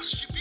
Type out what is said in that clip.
Deus te